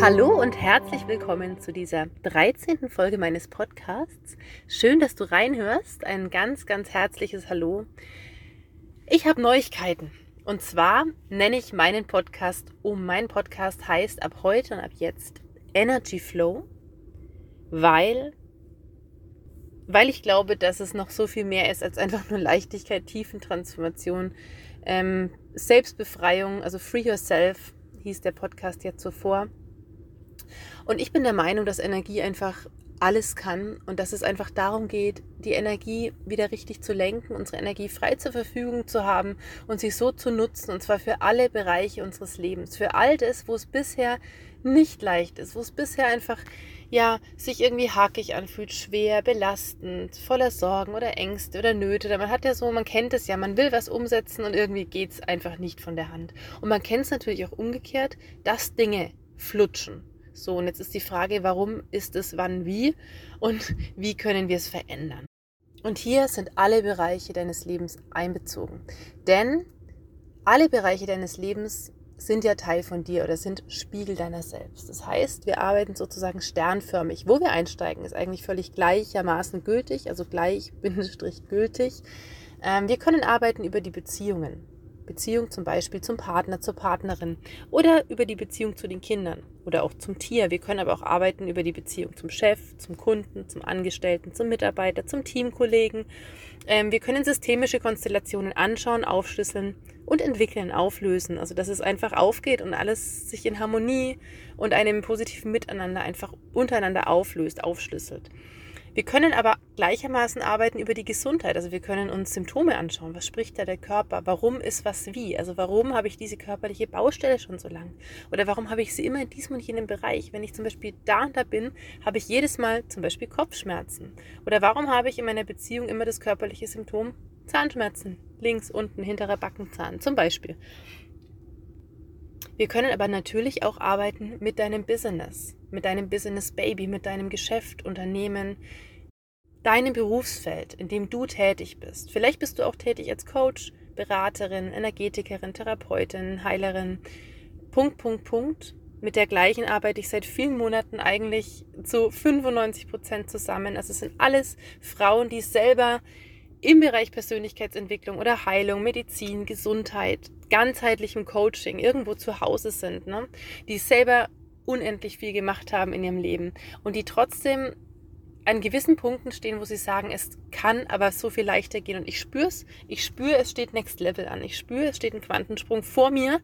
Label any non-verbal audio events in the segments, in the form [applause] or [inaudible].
Hallo und herzlich willkommen zu dieser 13. Folge meines Podcasts. Schön, dass du reinhörst. Ein ganz, ganz herzliches Hallo. Ich habe Neuigkeiten. Und zwar nenne ich meinen Podcast um. Mein Podcast heißt ab heute und ab jetzt Energy Flow, weil, weil ich glaube, dass es noch so viel mehr ist als einfach nur Leichtigkeit, Tiefentransformation, ähm, Selbstbefreiung, also Free Yourself hieß der Podcast ja zuvor. Und ich bin der Meinung, dass Energie einfach alles kann und dass es einfach darum geht, die Energie wieder richtig zu lenken, unsere Energie frei zur Verfügung zu haben und sie so zu nutzen, und zwar für alle Bereiche unseres Lebens, für all das, wo es bisher nicht leicht ist, wo es bisher einfach ja sich irgendwie hakig anfühlt, schwer, belastend, voller Sorgen oder Ängste oder Nöte. Man hat ja so, man kennt es ja, man will was umsetzen und irgendwie geht es einfach nicht von der Hand. Und man kennt es natürlich auch umgekehrt, dass Dinge flutschen so, und jetzt ist die Frage, warum ist es wann wie und [laughs] wie können wir es verändern? Und hier sind alle Bereiche deines Lebens einbezogen. Denn alle Bereiche deines Lebens sind ja Teil von dir oder sind Spiegel deiner selbst. Das heißt, wir arbeiten sozusagen sternförmig. Wo wir einsteigen, ist eigentlich völlig gleichermaßen gültig, also gleich, [laughs] Bindestrich gültig. Ähm, wir können arbeiten über die Beziehungen. Beziehung zum Beispiel zum Partner, zur Partnerin oder über die Beziehung zu den Kindern oder auch zum Tier. Wir können aber auch arbeiten über die Beziehung zum Chef, zum Kunden, zum Angestellten, zum Mitarbeiter, zum Teamkollegen. Ähm, wir können systemische Konstellationen anschauen, aufschlüsseln und entwickeln, auflösen. Also dass es einfach aufgeht und alles sich in Harmonie und einem positiven Miteinander einfach untereinander auflöst, aufschlüsselt. Wir können aber gleichermaßen arbeiten über die Gesundheit. Also wir können uns Symptome anschauen. Was spricht da der Körper? Warum ist was wie? Also warum habe ich diese körperliche Baustelle schon so lang? Oder warum habe ich sie immer in diesem und jenem Bereich? Wenn ich zum Beispiel da und da bin, habe ich jedes Mal zum Beispiel Kopfschmerzen. Oder warum habe ich in meiner Beziehung immer das körperliche Symptom Zahnschmerzen? Links, unten, hinterer Backenzahn zum Beispiel. Wir können aber natürlich auch arbeiten mit deinem Business, mit deinem Business Baby, mit deinem Geschäft, Unternehmen, deinem Berufsfeld, in dem du tätig bist. Vielleicht bist du auch tätig als Coach, Beraterin, Energetikerin, Therapeutin, Heilerin. Punkt, Punkt, Punkt. Mit der gleichen arbeite ich seit vielen Monaten eigentlich zu 95 Prozent zusammen. Also es sind alles Frauen, die selber im Bereich Persönlichkeitsentwicklung oder Heilung, Medizin, Gesundheit, ganzheitlichem Coaching irgendwo zu Hause sind, ne? die selber unendlich viel gemacht haben in ihrem Leben und die trotzdem an gewissen Punkten stehen, wo sie sagen, es kann aber so viel leichter gehen. Und ich spüre es, ich spüre, es steht Next Level an. Ich spüre, es steht ein Quantensprung vor mir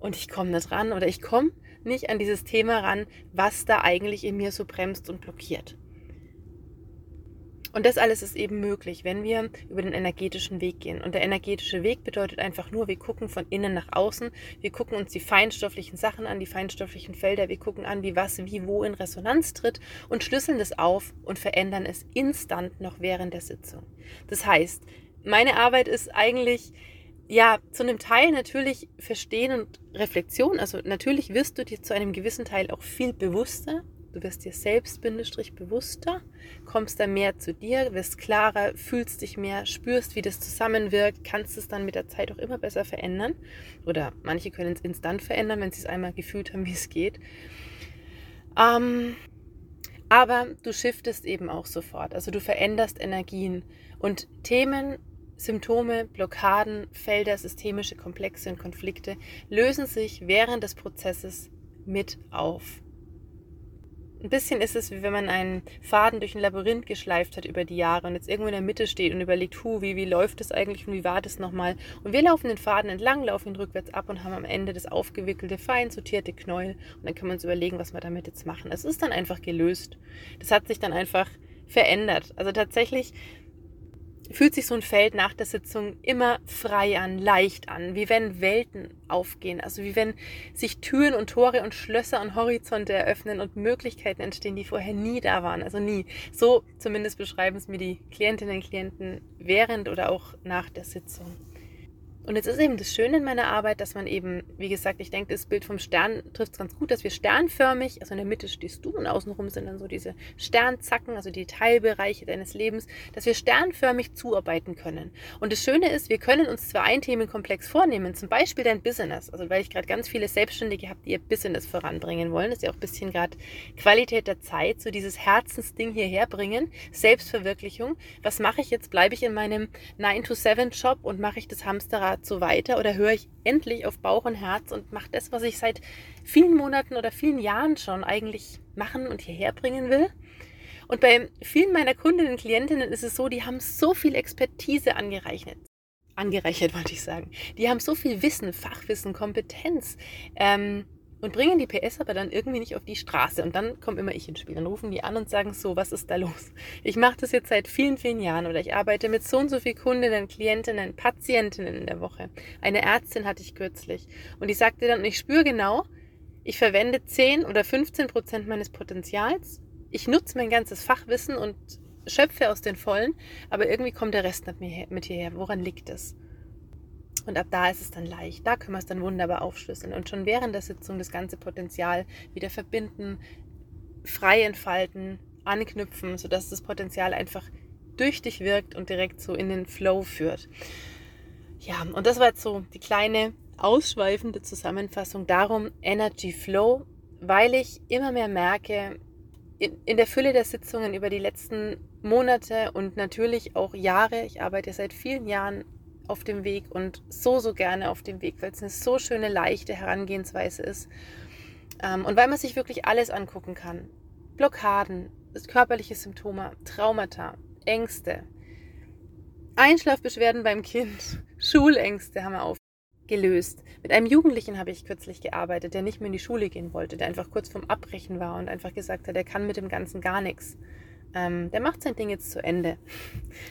und ich komme nicht ran oder ich komme nicht an dieses Thema ran, was da eigentlich in mir so bremst und blockiert. Und das alles ist eben möglich, wenn wir über den energetischen Weg gehen. Und der energetische Weg bedeutet einfach nur, wir gucken von innen nach außen, wir gucken uns die feinstofflichen Sachen an, die feinstofflichen Felder, wir gucken an, wie was, wie, wo in Resonanz tritt und schlüsseln das auf und verändern es instant noch während der Sitzung. Das heißt, meine Arbeit ist eigentlich ja, zu einem Teil natürlich Verstehen und Reflexion. Also natürlich wirst du dir zu einem gewissen Teil auch viel bewusster Du wirst dir selbst bewusster, kommst dann mehr zu dir, wirst klarer, fühlst dich mehr, spürst, wie das zusammenwirkt, kannst es dann mit der Zeit auch immer besser verändern. Oder manche können es instant verändern, wenn sie es einmal gefühlt haben, wie es geht. Ähm, aber du shiftest eben auch sofort. Also du veränderst Energien und Themen, Symptome, Blockaden, Felder, systemische Komplexe und Konflikte lösen sich während des Prozesses mit auf. Ein bisschen ist es, wie wenn man einen Faden durch ein Labyrinth geschleift hat über die Jahre und jetzt irgendwo in der Mitte steht und überlegt, hu, wie, wie läuft das eigentlich und wie war das nochmal? Und wir laufen den Faden entlang, laufen ihn rückwärts ab und haben am Ende das aufgewickelte, fein sortierte Knäuel. Und dann können wir uns überlegen, was wir damit jetzt machen. Es ist dann einfach gelöst. Das hat sich dann einfach verändert. Also tatsächlich fühlt sich so ein Feld nach der Sitzung immer frei an, leicht an, wie wenn Welten aufgehen, also wie wenn sich Türen und Tore und Schlösser und Horizonte eröffnen und Möglichkeiten entstehen, die vorher nie da waren, also nie. So zumindest beschreiben es mir die Klientinnen und Klienten während oder auch nach der Sitzung. Und jetzt ist eben das Schöne in meiner Arbeit, dass man eben, wie gesagt, ich denke, das Bild vom Stern trifft es ganz gut, dass wir sternförmig, also in der Mitte stehst du und außenrum sind dann so diese Sternzacken, also die Teilbereiche deines Lebens, dass wir sternförmig zuarbeiten können. Und das Schöne ist, wir können uns zwar ein Themenkomplex vornehmen, zum Beispiel dein Business, also weil ich gerade ganz viele Selbstständige habe, die ihr Business voranbringen wollen, das ist ja auch ein bisschen gerade Qualität der Zeit, so dieses Herzensding hierher bringen, Selbstverwirklichung. Was mache ich jetzt? Bleibe ich in meinem 9-to-7-Job und mache ich das Hamsterrad So weiter oder höre ich endlich auf Bauch und Herz und mache das, was ich seit vielen Monaten oder vielen Jahren schon eigentlich machen und hierher bringen will? Und bei vielen meiner Kundinnen und Klientinnen ist es so, die haben so viel Expertise angereichert. Angereichert [laughs] wollte ich sagen. Die haben so viel Wissen, Fachwissen, Kompetenz. Ähm, und bringen die PS aber dann irgendwie nicht auf die Straße. Und dann komme immer ich ins Spiel. Dann rufen die an und sagen so, was ist da los? Ich mache das jetzt seit vielen, vielen Jahren oder ich arbeite mit so und so vielen Kundinnen, Klientinnen, Patientinnen in der Woche. Eine Ärztin hatte ich kürzlich. Und die sagte dann, ich spüre genau, ich verwende 10 oder 15 Prozent meines Potenzials. Ich nutze mein ganzes Fachwissen und schöpfe aus den Vollen, aber irgendwie kommt der Rest nicht mit hierher. Woran liegt es? Und ab da ist es dann leicht. Da können wir es dann wunderbar aufschlüsseln und schon während der Sitzung das ganze Potenzial wieder verbinden, frei entfalten, anknüpfen, sodass das Potenzial einfach durch dich wirkt und direkt so in den Flow führt. Ja, und das war jetzt so die kleine ausschweifende Zusammenfassung darum, Energy Flow, weil ich immer mehr merke, in, in, der Fülle der Sitzungen über die letzten Monate und natürlich auch Jahre, ich arbeite seit vielen Jahren auf dem Weg und so, so gerne auf dem Weg, weil es eine so schöne, leichte Herangehensweise ist. Ähm, und weil man sich wirklich alles angucken kann. Blockaden, körperliche Symptome, Traumata, Ängste, Einschlafbeschwerden beim Kind, [laughs] Schulängste haben wir aufgelöst. Mit einem Jugendlichen habe ich kürzlich gearbeitet, der nicht mehr in die Schule gehen wollte, der einfach kurz vorm Abbrechen war und einfach gesagt hat, er kann mit dem Ganzen gar nichts. Ähm, der macht sein Ding jetzt zu Ende.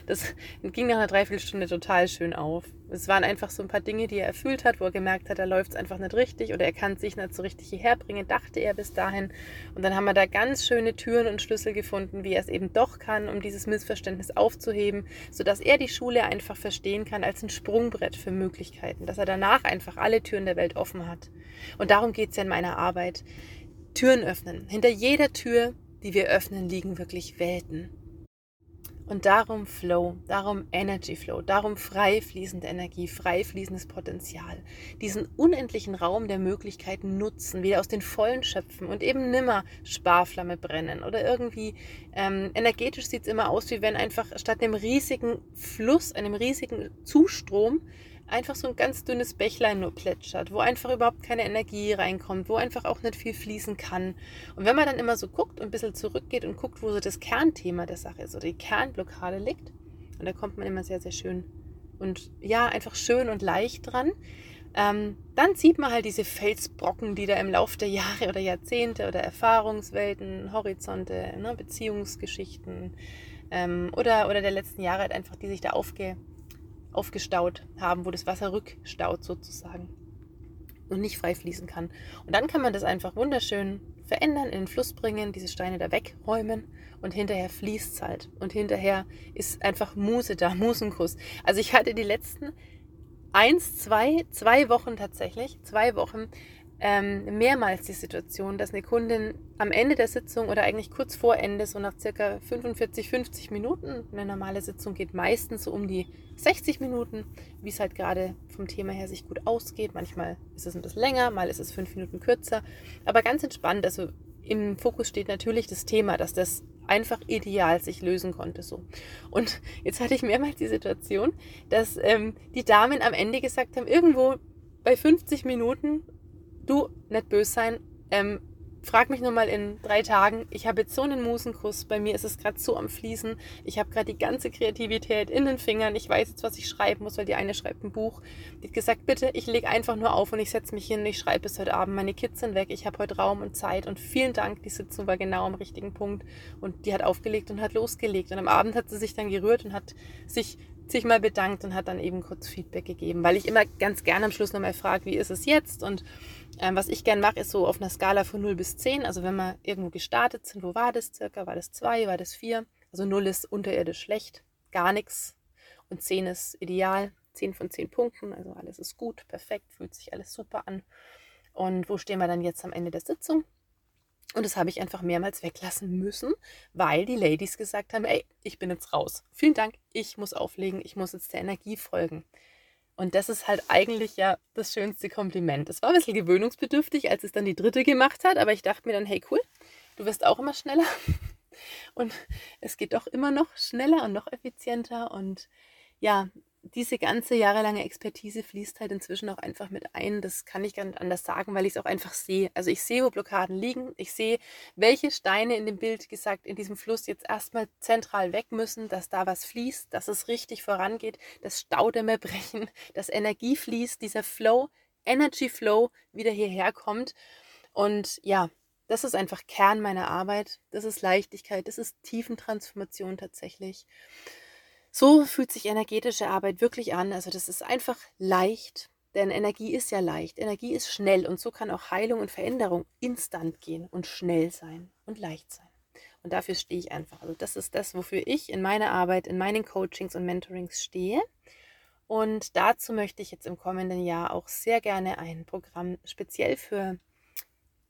Das ging nach einer Dreiviertelstunde total schön auf. Es waren einfach so ein paar Dinge, die er erfüllt hat, wo er gemerkt hat, da läuft es einfach nicht richtig oder er kann sich nicht so richtig hierher bringen, dachte er bis dahin. Und dann haben wir da ganz schöne Türen und Schlüssel gefunden, wie er es eben doch kann, um dieses Missverständnis aufzuheben, sodass er die Schule einfach verstehen kann als ein Sprungbrett für Möglichkeiten, dass er danach einfach alle Türen der Welt offen hat. Und darum geht es ja in meiner Arbeit. Türen öffnen. Hinter jeder Tür die wir öffnen, liegen wirklich Welten. Und darum Flow, darum Energy Flow, darum frei fließende Energie, frei fließendes Potenzial. Diesen unendlichen Raum der Möglichkeiten nutzen, wieder aus den Vollen schöpfen und eben nimmer Sparflamme brennen. Oder irgendwie ähm, energetisch sieht es immer aus, wie wenn einfach statt einem riesigen Fluss, einem riesigen Zustrom, einfach so ein ganz dünnes Bächlein nur plätschert, wo einfach überhaupt keine Energie reinkommt, wo einfach auch nicht viel fließen kann. Und wenn man dann immer so guckt und ein bisschen zurückgeht und guckt, wo so das Kernthema der Sache ist oder die Kernblockade liegt, und da kommt man immer sehr, sehr schön und ja, einfach schön und leicht dran, ähm, dann sieht man halt diese Felsbrocken, die da im Laufe der Jahre oder Jahrzehnte oder Erfahrungswelten, Horizonte, ne, Beziehungsgeschichten ähm, oder, oder der letzten Jahre halt einfach, die sich da aufge aufgestaut haben, wo das Wasser rückstaut sozusagen und nicht frei fließen kann. Und dann kann man das einfach wunderschön verändern, in den Fluss bringen, diese Steine da wegräumen und hinterher fließt es halt. Und hinterher ist einfach Muse da, [laughs] Musenkuss. Also ich hatte die letzten eins, zwei, zwei Wochen tatsächlich, zwei Wochen ähm, mehrmals die Situation, dass eine Kundin am Ende der Sitzung oder eigentlich kurz vor Ende, so nach circa 45, 50 Minuten, eine normale Sitzung geht meistens so um die 60 Minuten, wie es halt gerade vom Thema her sich gut ausgeht. Manchmal ist es ein bisschen länger, mal ist es fünf Minuten kürzer, aber ganz entspannt. Also im Fokus steht natürlich das Thema, dass das einfach ideal sich lösen konnte so. Und jetzt hatte ich mehrmals die Situation, dass ähm, die Damen am Ende gesagt haben, irgendwo bei 50 Minuten du, nicht böse sein, ähm, frag mich nochmal in drei Tagen. Ich habe jetzt so einen Musenkuss. Bei mir ist es gerade so am Fließen. Ich habe gerade die ganze Kreativität in den Fingern. Ich weiß jetzt, was ich schreiben muss, weil die eine schreibt ein Buch. Die hat gesagt, bitte, ich lege einfach nur auf und ich setze mich hin und ich schreibe bis heute Abend. Meine Kids sind weg. Ich habe heute Raum und Zeit und vielen Dank. Die Sitzung war genau am richtigen Punkt und die hat aufgelegt und hat losgelegt. Und am Abend hat sie sich dann gerührt und hat sich sich mal bedankt und hat dann eben kurz Feedback gegeben, weil ich immer ganz gerne am Schluss nochmal frage, wie ist es jetzt? Und ähm, was ich gerne mache, ist so auf einer Skala von 0 bis 10, also wenn wir irgendwo gestartet sind, wo war das circa? War das 2, war das 4? Also 0 ist unterirdisch schlecht, gar nichts und 10 ist ideal. 10 von 10 Punkten, also alles ist gut, perfekt, fühlt sich alles super an. Und wo stehen wir dann jetzt am Ende der Sitzung? Und das habe ich einfach mehrmals weglassen müssen, weil die Ladies gesagt haben, ey, ich bin jetzt raus. Vielen Dank, ich muss auflegen, ich muss jetzt der Energie folgen. Und das ist halt eigentlich ja das schönste Kompliment. Es war ein bisschen gewöhnungsbedürftig, als es dann die dritte gemacht hat, aber ich dachte mir dann, hey cool, du wirst auch immer schneller. [laughs] Und es geht doch immer noch schneller und noch effizienter. Und ja, diese ganze jahrelange Expertise fließt halt inzwischen auch einfach mit ein. Das kann ich gar nicht anders sagen, weil ich es auch einfach sehe. Also ich sehe, wo Blockaden liegen. Ich sehe, welche Steine in dem Bild gesagt in diesem Fluss jetzt erstmal zentral weg müssen, dass da was fließt, dass es richtig vorangeht, dass Staudämme [laughs] brechen, dass Energie fließt, dieser Flow, Energy Flow wieder hierher kommt. Und ja, das ist einfach Kern meiner Arbeit. Das ist Leichtigkeit, das ist Tiefentransformation tatsächlich. So fühlt sich energetische Arbeit wirklich an. Also das ist einfach leicht, denn Energie ist ja leicht. Energie ist schnell und so kann auch Heilung und Veränderung instant gehen und schnell sein und leicht sein. Und dafür stehe ich einfach. Also das ist das, wofür ich in meiner Arbeit, in meinen Coachings und Mentorings stehe. Und dazu möchte ich jetzt im kommenden Jahr auch sehr gerne ein Programm speziell für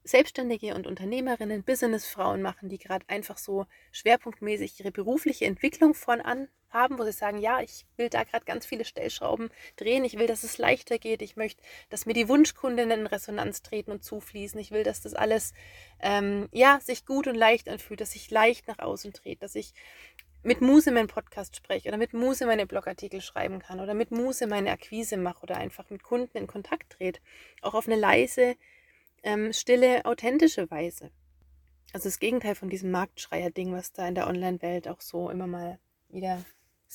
Selbstständige und Unternehmerinnen, Businessfrauen machen, die gerade einfach so schwerpunktmäßig ihre berufliche Entwicklung voran haben, wo sie sagen, ja, ich will da gerade ganz viele Stellschrauben drehen, ich will, dass es leichter geht, ich möchte, dass mir die Wunschkundinnen in Resonanz treten und zufließen, ich will, dass das alles ähm, ja sich gut und leicht anfühlt, dass ich leicht nach außen trete, dass ich mit Muse meinen Podcast spreche oder mit Muse meine Blogartikel schreiben kann oder mit Muse meine Akquise mache oder einfach mit Kunden in Kontakt trete, auch auf eine leise, ähm, stille, authentische Weise. Also das Gegenteil von diesem Marktschreier-Ding, was da in der Online-Welt auch so immer mal wieder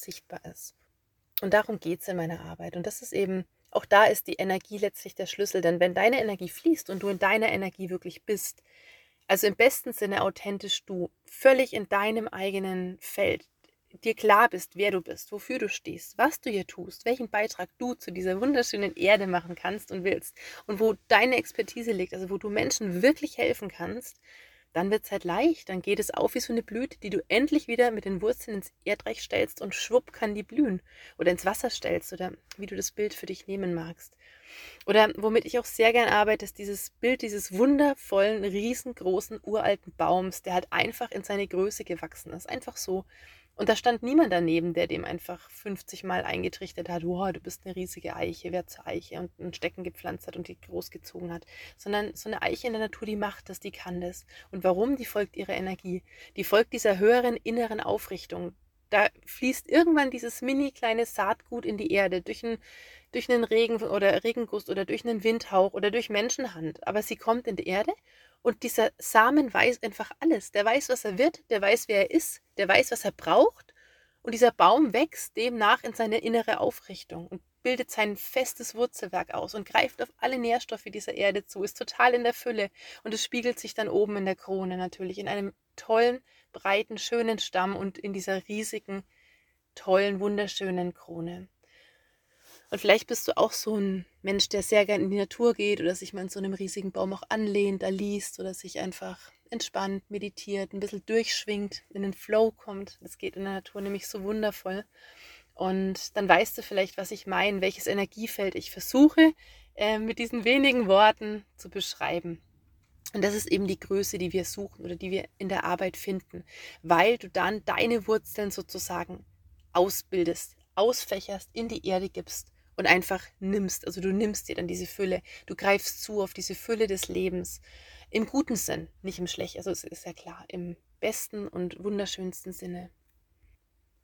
sichtbar ist. Und darum geht es in meiner Arbeit. Und das ist eben, auch da ist die Energie letztlich der Schlüssel. Denn wenn deine Energie fließt und du in deiner Energie wirklich bist, also im besten Sinne authentisch du, völlig in deinem eigenen Feld, dir klar bist, wer du bist, wofür du stehst, was du hier tust, welchen Beitrag du zu dieser wunderschönen Erde machen kannst und willst und wo deine Expertise liegt, also wo du Menschen wirklich helfen kannst, dann wird es halt leicht. Dann geht es auf wie so eine Blüte, die du endlich wieder mit den Wurzeln ins Erdreich stellst und schwupp kann die blühen. Oder ins Wasser stellst oder wie du das Bild für dich nehmen magst. Oder womit ich auch sehr gern arbeite, ist dieses Bild dieses wundervollen, riesengroßen, uralten Baums, der halt einfach in seine Größe gewachsen ist. Einfach so. Und da stand niemand daneben, der dem einfach 50 Mal eingetrichtert hat, wow, du bist eine riesige Eiche, wer zur Eiche und ein Stecken gepflanzt hat und die großgezogen hat. Sondern so eine Eiche in der Natur, die macht das, die kann das. Und warum? Die folgt ihrer Energie. Die folgt dieser höheren inneren Aufrichtung. Da fließt irgendwann dieses mini kleine Saatgut in die Erde durch einen, durch einen Regen oder Regenguss oder durch einen Windhauch oder durch Menschenhand. Aber sie kommt in die Erde und dieser Samen weiß einfach alles. Der weiß, was er wird, der weiß, wer er ist, der weiß, was er braucht. Und dieser Baum wächst demnach in seine innere Aufrichtung und bildet sein festes Wurzelwerk aus und greift auf alle Nährstoffe dieser Erde zu, ist total in der Fülle und es spiegelt sich dann oben in der Krone natürlich, in einem tollen, breiten, schönen Stamm und in dieser riesigen, tollen, wunderschönen Krone. Und vielleicht bist du auch so ein Mensch, der sehr gern in die Natur geht oder sich mal in so einem riesigen Baum auch anlehnt, da liest oder sich einfach entspannt, meditiert, ein bisschen durchschwingt, in den Flow kommt. Das geht in der Natur nämlich so wundervoll. Und dann weißt du vielleicht, was ich meine, welches Energiefeld ich versuche äh, mit diesen wenigen Worten zu beschreiben. Und das ist eben die Größe, die wir suchen oder die wir in der Arbeit finden, weil du dann deine Wurzeln sozusagen ausbildest, ausfächerst, in die Erde gibst und einfach nimmst. Also du nimmst dir dann diese Fülle, du greifst zu auf diese Fülle des Lebens. Im guten Sinn, nicht im schlechten. Also es ist ja klar, im besten und wunderschönsten Sinne.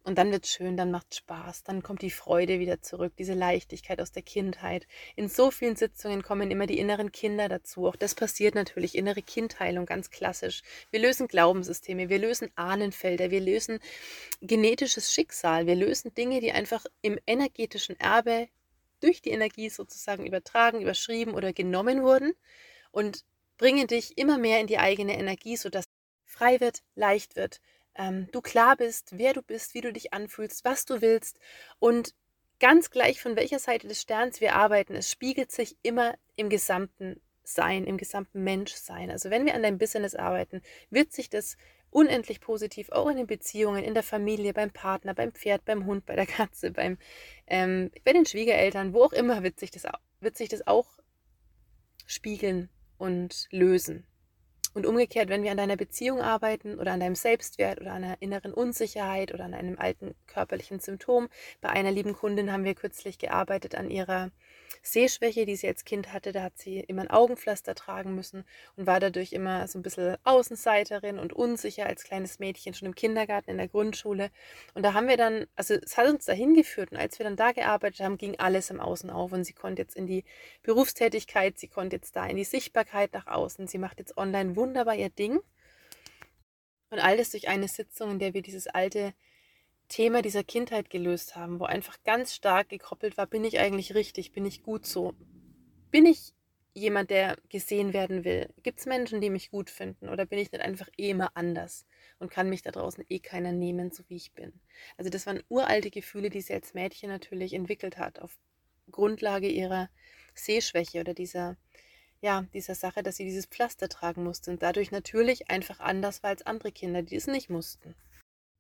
Und dann wird es schön, dann macht Spaß, dann kommt die Freude wieder zurück, diese Leichtigkeit aus der Kindheit. In so vielen Sitzungen kommen immer die inneren Kinder dazu. Auch das passiert natürlich, innere Kindheilung, ganz klassisch. Wir lösen Glaubenssysteme, wir lösen Ahnenfelder, wir lösen genetisches Schicksal, wir lösen Dinge, die einfach im energetischen Erbe durch die Energie sozusagen übertragen, überschrieben oder genommen wurden und bringen dich immer mehr in die eigene Energie, sodass frei wird, leicht wird, ähm, du klar bist, wer du bist, wie du dich anfühlst, was du willst und ganz gleich von welcher Seite des Sterns wir arbeiten, es spiegelt sich immer im gesamten Sein, im gesamten Menschsein. Also wenn wir an deinem Business arbeiten, wird sich das unendlich positiv, auch in den Beziehungen, in der Familie, beim Partner, beim Pferd, beim Hund, bei der Katze, beim, ähm, bei den Schwiegereltern, wo auch immer wird sich das, wird sich das auch spiegeln und lösen. Und umgekehrt, wenn wir an deiner Beziehung arbeiten oder an deinem Selbstwert oder an einer inneren Unsicherheit oder an einem alten körperlichen Symptom, bei einer lieben Kundin haben wir kürzlich gearbeitet an ihrer Sehschwäche, die sie als Kind hatte. Da hat sie immer ein Augenpflaster tragen müssen und war dadurch immer so ein bisschen Außenseiterin und unsicher als kleines Mädchen, schon im Kindergarten, in der Grundschule. Und da haben wir dann, also es hat uns dahin geführt und als wir dann da gearbeitet haben, ging alles im Außen auf und sie konnte jetzt in die Berufstätigkeit, sie konnte jetzt da in die Sichtbarkeit nach außen, sie macht jetzt online wunderbar ihr Ding. Und alles durch eine Sitzung, in der wir dieses alte Thema dieser Kindheit gelöst haben, wo einfach ganz stark gekoppelt war, bin ich eigentlich richtig, bin ich gut so? Bin ich jemand, der gesehen werden will? Gibt es Menschen, die mich gut finden oder bin ich nicht einfach eh immer anders und kann mich da draußen eh keiner nehmen, so wie ich bin? Also das waren uralte Gefühle, die sie als Mädchen natürlich entwickelt hat, auf Grundlage ihrer Sehschwäche oder dieser, ja, dieser Sache, dass sie dieses Pflaster tragen musste und dadurch natürlich einfach anders war als andere Kinder, die es nicht mussten.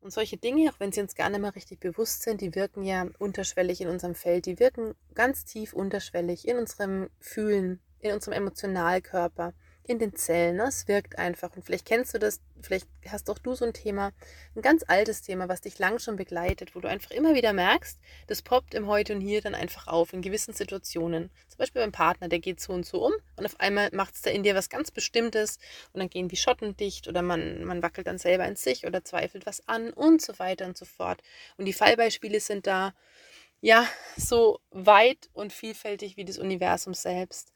Und solche Dinge, auch wenn sie uns gar nicht mehr richtig bewusst sind, die wirken ja unterschwellig in unserem Feld, die wirken ganz tief unterschwellig in unserem Fühlen, in unserem Emotionalkörper in den Zellen. Ne? Es wirkt einfach. Und vielleicht kennst du das, vielleicht hast auch du so ein Thema, ein ganz altes Thema, was dich lang schon begleitet, wo du einfach immer wieder merkst, das poppt im Heute und Hier dann einfach auf in gewissen Situationen. Zum Beispiel beim Partner, der geht so und so um und auf einmal macht es da in dir was ganz Bestimmtes und dann gehen die Schotten dicht oder man, man wackelt dann selber in sich oder zweifelt was an und so weiter und so fort. Und die Fallbeispiele sind da ja, so weit und vielfältig wie das Universum selbst.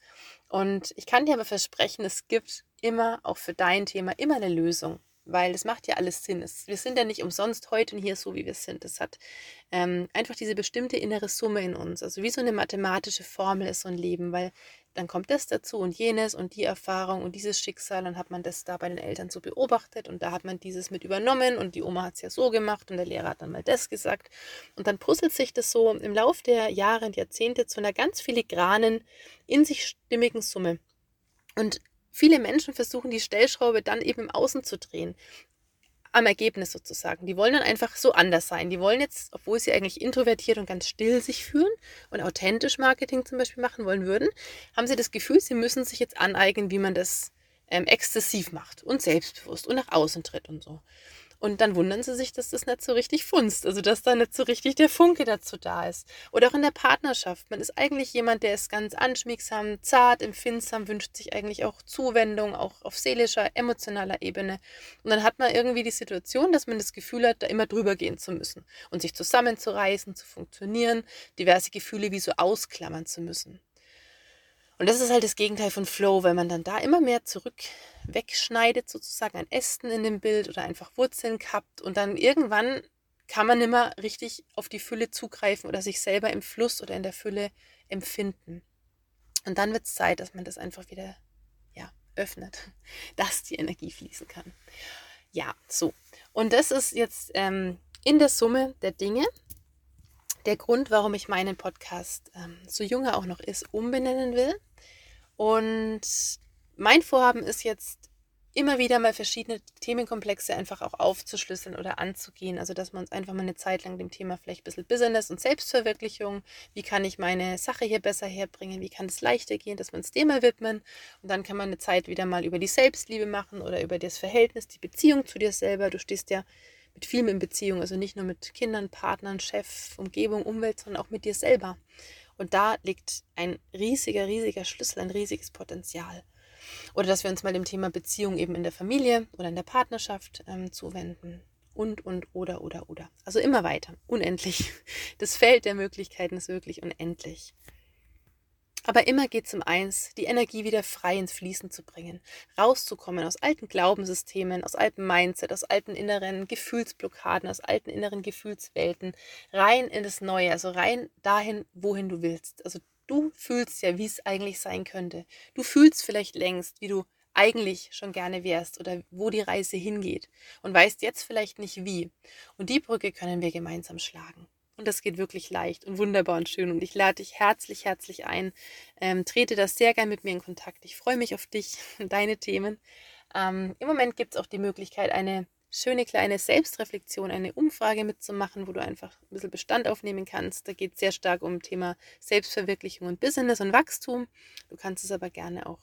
Und ich kann dir aber versprechen, es gibt immer, auch für dein Thema, immer eine Lösung weil es macht ja alles Sinn. Es, wir sind ja nicht umsonst heute und hier so, wie wir sind. Es hat ähm, einfach diese bestimmte innere Summe in uns. Also wie so eine mathematische Formel ist so ein Leben, weil dann kommt das dazu und jenes und die Erfahrung und dieses Schicksal. Dann hat man das da bei den Eltern so beobachtet und da hat man dieses mit übernommen und die Oma hat es ja so gemacht und der Lehrer hat dann mal das gesagt. Und dann puzzelt sich das so im Laufe der Jahre und Jahrzehnte zu einer ganz filigranen, in sich stimmigen Summe. Und Viele Menschen versuchen die Stellschraube dann eben im Außen zu drehen. Am Ergebnis sozusagen. Die wollen dann einfach so anders sein. Die wollen jetzt, obwohl sie eigentlich introvertiert und ganz still sich fühlen und authentisch Marketing zum Beispiel machen wollen würden, haben sie das Gefühl, sie müssen sich jetzt aneignen, wie man das ähm, exzessiv macht und selbstbewusst und nach außen tritt und so. Und dann wundern sie sich, dass das nicht so richtig funzt, also dass da nicht so richtig der Funke dazu da ist. Oder auch in der Partnerschaft. Man ist eigentlich jemand, der ist ganz anschmiegsam, zart, empfindsam, wünscht sich eigentlich auch Zuwendung, auch auf seelischer, emotionaler Ebene. Und dann hat man irgendwie die Situation, dass man das Gefühl hat, da immer drüber gehen zu müssen und sich zusammenzureißen, zu funktionieren, diverse Gefühle wie so ausklammern zu müssen. Und das ist halt das Gegenteil von Flow, weil man dann da immer mehr zurück wegschneidet, sozusagen ein Ästen in dem Bild oder einfach Wurzeln kappt und dann irgendwann kann man immer richtig auf die Fülle zugreifen oder sich selber im Fluss oder in der Fülle empfinden. Und dann wird es Zeit, dass man das einfach wieder ja, öffnet, [laughs] dass die Energie fließen kann. Ja, so. Und das ist jetzt ähm, in der Summe der Dinge, der Grund, warum ich meinen Podcast, ähm, so junge auch noch ist, umbenennen will. Und mein Vorhaben ist jetzt immer wieder mal verschiedene Themenkomplexe einfach auch aufzuschlüsseln oder anzugehen. Also, dass wir uns einfach mal eine Zeit lang dem Thema vielleicht ein bisschen Business und Selbstverwirklichung, wie kann ich meine Sache hier besser herbringen, wie kann es leichter gehen, dass wir uns dem mal widmen. Und dann kann man eine Zeit wieder mal über die Selbstliebe machen oder über das Verhältnis, die Beziehung zu dir selber. Du stehst ja mit vielem in Beziehung, also nicht nur mit Kindern, Partnern, Chef, Umgebung, Umwelt, sondern auch mit dir selber. Und da liegt ein riesiger, riesiger Schlüssel, ein riesiges Potenzial. Oder dass wir uns mal dem Thema Beziehung eben in der Familie oder in der Partnerschaft ähm, zuwenden. Und, und, oder, oder, oder. Also immer weiter. Unendlich. Das Feld der Möglichkeiten ist wirklich unendlich. Aber immer geht es um eins, die Energie wieder frei ins Fließen zu bringen, rauszukommen aus alten Glaubenssystemen, aus altem Mindset, aus alten inneren Gefühlsblockaden, aus alten inneren Gefühlswelten, rein in das Neue, also rein dahin, wohin du willst. Also du fühlst ja, wie es eigentlich sein könnte. Du fühlst vielleicht längst, wie du eigentlich schon gerne wärst oder wo die Reise hingeht und weißt jetzt vielleicht nicht wie. Und die Brücke können wir gemeinsam schlagen. Und das geht wirklich leicht und wunderbar und schön. Und ich lade dich herzlich, herzlich ein. Ähm, trete das sehr gern mit mir in Kontakt. Ich freue mich auf dich [laughs] und deine Themen. Ähm, Im Moment gibt es auch die Möglichkeit, eine schöne kleine Selbstreflexion, eine Umfrage mitzumachen, wo du einfach ein bisschen Bestand aufnehmen kannst. Da geht es sehr stark um Thema Selbstverwirklichung und Business und Wachstum. Du kannst es aber gerne auch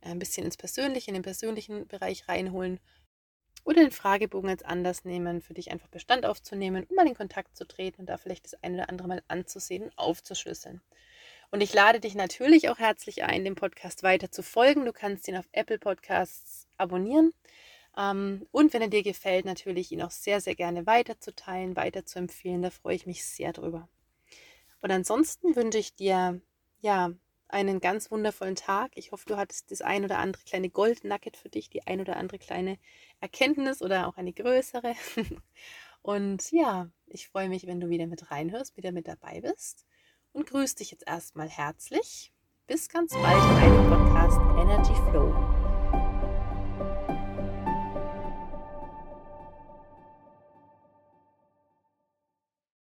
ein bisschen ins Persönliche, in den persönlichen Bereich reinholen oder den Fragebogen als Anlass nehmen, für dich einfach Bestand aufzunehmen, um mal in Kontakt zu treten und da vielleicht das eine oder andere mal anzusehen und aufzuschlüsseln. Und ich lade dich natürlich auch herzlich ein, dem Podcast weiter zu folgen. Du kannst ihn auf Apple Podcasts abonnieren. Ähm, und wenn er dir gefällt, natürlich ihn auch sehr, sehr gerne weiterzuteilen, weiterzuempfehlen. Da freue ich mich sehr drüber. Und ansonsten wünsche ich dir ja einen ganz wundervollen Tag. Ich hoffe, du hattest das ein oder andere kleine Gold-Nugget für dich, die ein oder andere kleine Erkenntnis oder auch eine größere. [laughs] Und ja, ich freue mich, wenn du wieder mit reinhörst, wieder mit dabei bist und grüße dich jetzt erstmal herzlich. Bis ganz bald in einem Podcast Energy Flow.